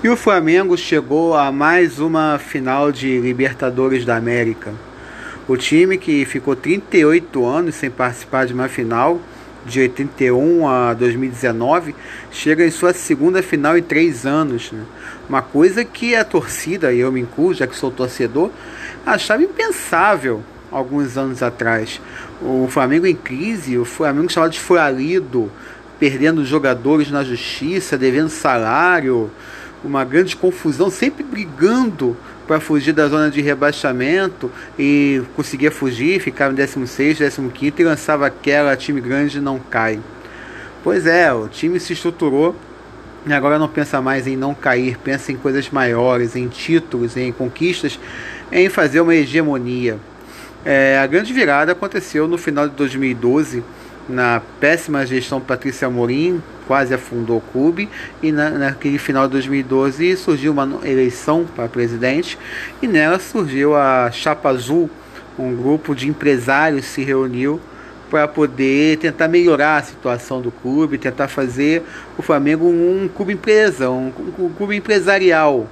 E o Flamengo chegou a mais uma final de Libertadores da América. O time que ficou 38 anos sem participar de uma final, de 81 a 2019, chega em sua segunda final em três anos. Né? Uma coisa que a torcida, e eu me incluo, já que sou torcedor, achava impensável alguns anos atrás. O Flamengo em crise, o Flamengo chamado de furalido, perdendo jogadores na justiça, devendo salário uma grande confusão, sempre brigando para fugir da zona de rebaixamento e conseguia fugir, ficava em 16, 15 e lançava aquela time grande não cai. Pois é, o time se estruturou e agora não pensa mais em não cair, pensa em coisas maiores, em títulos, em conquistas, em fazer uma hegemonia. É, a grande virada aconteceu no final de 2012 na péssima gestão Patrícia Amorim, quase afundou o clube, e na, naquele final de 2012 surgiu uma eleição para presidente, e nela surgiu a Chapa Azul, um grupo de empresários se reuniu para poder tentar melhorar a situação do clube, tentar fazer o Flamengo um clube empresa, um, um clube empresarial,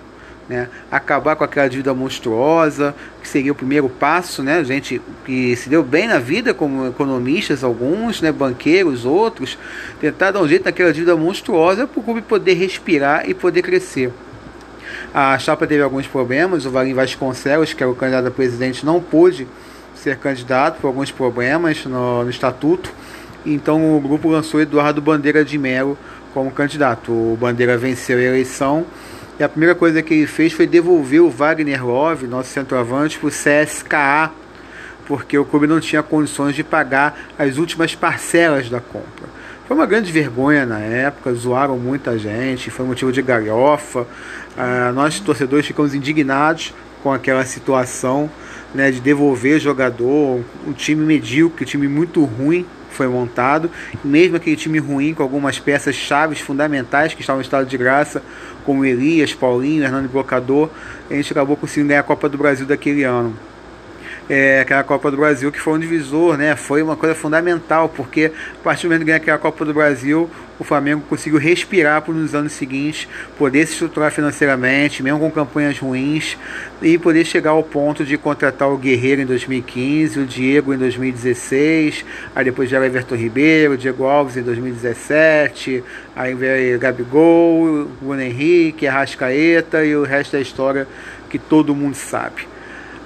né? acabar com aquela dívida monstruosa, que seria o primeiro passo, né? gente que se deu bem na vida como economistas, alguns, né? banqueiros, outros, tentar dar um jeito naquela dívida monstruosa para o clube poder respirar e poder crescer. A chapa teve alguns problemas, o Valim Vasconcelos, que era o candidato a presidente, não pôde ser candidato por alguns problemas no, no estatuto, então o grupo lançou Eduardo Bandeira de Melo como candidato. O Bandeira venceu a eleição e a primeira coisa que ele fez foi devolver o Wagner Love, nosso centroavante, para o CSKA, porque o clube não tinha condições de pagar as últimas parcelas da compra. Foi uma grande vergonha na época, zoaram muita gente, foi motivo de galhofa. Ah, nós, torcedores, ficamos indignados com aquela situação né, de devolver jogador, um time medíocre, um time muito ruim foi montado, mesmo aquele time ruim com algumas peças chaves fundamentais que estavam em estado de graça, como Elias, Paulinho, Hernando Blocador, a gente acabou conseguindo ganhar a Copa do Brasil daquele ano. É, aquela Copa do Brasil que foi um divisor, né? Foi uma coisa fundamental, porque a partir do momento que ganhar aquela Copa do Brasil, o Flamengo conseguiu respirar por nos anos seguintes, poder se estruturar financeiramente, mesmo com campanhas ruins, e poder chegar ao ponto de contratar o Guerreiro em 2015, o Diego em 2016, aí depois já Everton Ribeiro, o Diego Alves em 2017, aí veio Gabigol, o Bruno Henrique, Arrascaeta e o resto da história que todo mundo sabe.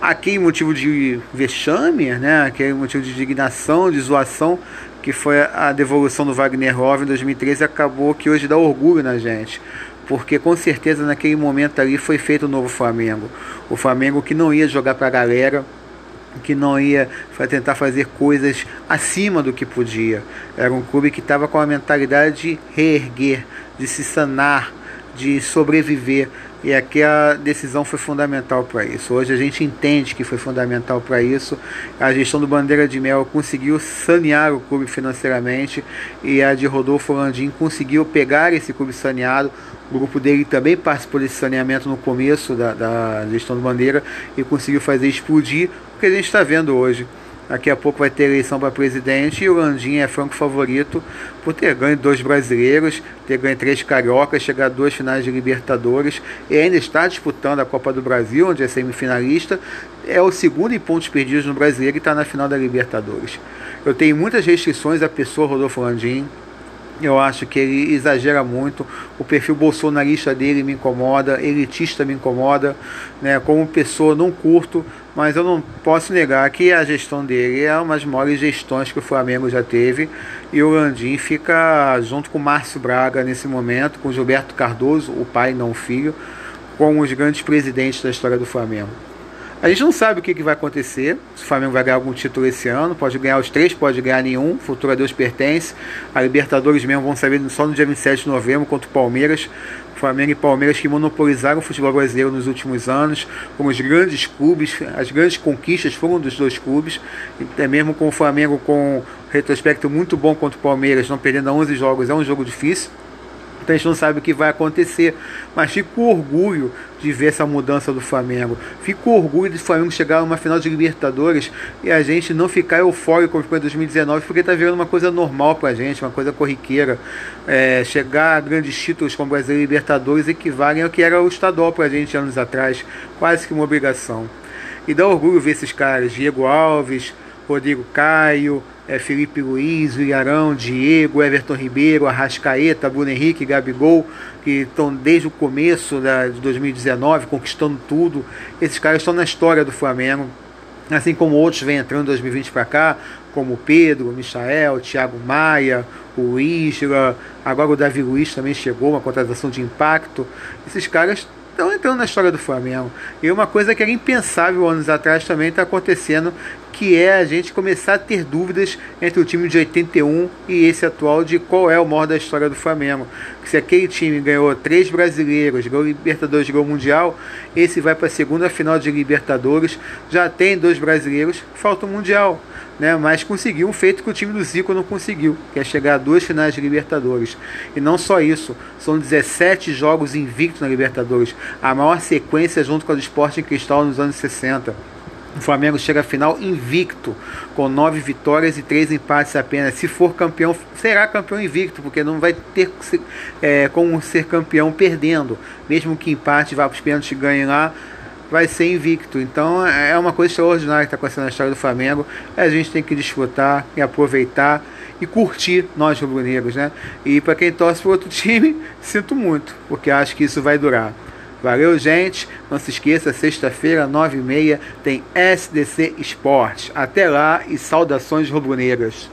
Aqui motivo de vexame, né? aquele motivo de indignação, de zoação, que foi a devolução do Wagner Love em 2013, acabou que hoje dá orgulho na gente. Porque com certeza naquele momento ali foi feito o novo Flamengo. O Flamengo que não ia jogar para a galera, que não ia tentar fazer coisas acima do que podia. Era um clube que estava com a mentalidade de reerguer, de se sanar, de sobreviver. E aqui a decisão foi fundamental para isso. Hoje a gente entende que foi fundamental para isso. A gestão do Bandeira de Mel conseguiu sanear o clube financeiramente e a de Rodolfo Landim conseguiu pegar esse clube saneado. O grupo dele também participou desse saneamento no começo da, da gestão do Bandeira e conseguiu fazer explodir o que a gente está vendo hoje. Daqui a pouco vai ter eleição para presidente e o Landim é franco favorito por ter ganho dois brasileiros, ter ganho três cariocas, chegar a duas finais de Libertadores e ainda está disputando a Copa do Brasil, onde é semifinalista. É o segundo em pontos perdidos no brasileiro e está na final da Libertadores. Eu tenho muitas restrições à pessoa Rodolfo Landim. Eu acho que ele exagera muito. O perfil bolsonarista dele me incomoda, elitista me incomoda. Né? Como pessoa, não curto, mas eu não posso negar que a gestão dele é uma das maiores gestões que o Flamengo já teve. E o Landim fica junto com o Márcio Braga nesse momento, com Gilberto Cardoso, o pai, não o filho, como os grandes presidentes da história do Flamengo. A gente não sabe o que, que, vai acontecer, se o Flamengo vai ganhar algum título esse ano, pode ganhar os três, pode ganhar nenhum, futuro a Deus pertence. A Libertadores mesmo vão saber só no dia 27 de novembro contra o Palmeiras. Flamengo e Palmeiras que monopolizaram o futebol brasileiro nos últimos anos, como os grandes clubes, as grandes conquistas foram dos dois clubes, até mesmo com o Flamengo com um retrospecto muito bom contra o Palmeiras, não perdendo 11 jogos, é um jogo difícil. Então a gente não sabe o que vai acontecer. Mas fico orgulho de ver essa mudança do Flamengo. Fico orgulho do Flamengo chegar numa final de Libertadores e a gente não ficar eufórico como foi em 2019, porque está virando uma coisa normal para a gente, uma coisa corriqueira. É, chegar a grandes títulos como Brasileiro e Libertadores equivalem ao que era o estadual para a gente anos atrás, quase que uma obrigação. E dá orgulho ver esses caras, Diego Alves, Rodrigo Caio, é, Felipe Luiz, Vilharão, Diego, Everton Ribeiro, Arrascaeta, Bruno Henrique, Gabigol, que estão desde o começo da, de 2019 conquistando tudo. Esses caras estão na história do Flamengo, assim como outros vêm entrando em 2020 para cá, como Pedro, Michael, Thiago Maia, o Isla, agora o Davi Luiz também chegou, uma contratação de impacto. Esses caras estão entrando na história do Flamengo. E uma coisa que era impensável anos atrás também está acontecendo, que é a gente começar a ter dúvidas entre o time de 81 e esse atual de qual é o maior da história do Flamengo. Se aquele time ganhou três brasileiros, ganhou Libertadores, ganhou Mundial, esse vai para a segunda final de Libertadores, já tem dois brasileiros, falta o Mundial. Né, mas conseguiu um feito que o time do Zico não conseguiu, que é chegar a duas finais de Libertadores. E não só isso, são 17 jogos invictos na Libertadores, a maior sequência junto com a do Sporting Cristal nos anos 60. O Flamengo chega à final invicto, com nove vitórias e três empates apenas. Se for campeão, será campeão invicto, porque não vai ter é, como ser campeão perdendo. Mesmo que empate, vá para os pênaltis e ganhe lá, vai ser invicto. Então é uma coisa extraordinária que está acontecendo na história do Flamengo. A gente tem que desfrutar e aproveitar e curtir nós rubro-negros, né? E para quem torce para outro time, sinto muito, porque acho que isso vai durar. Valeu, gente. Não se esqueça, sexta-feira, 9h30, tem SDC Esportes. Até lá e saudações rubro-negras.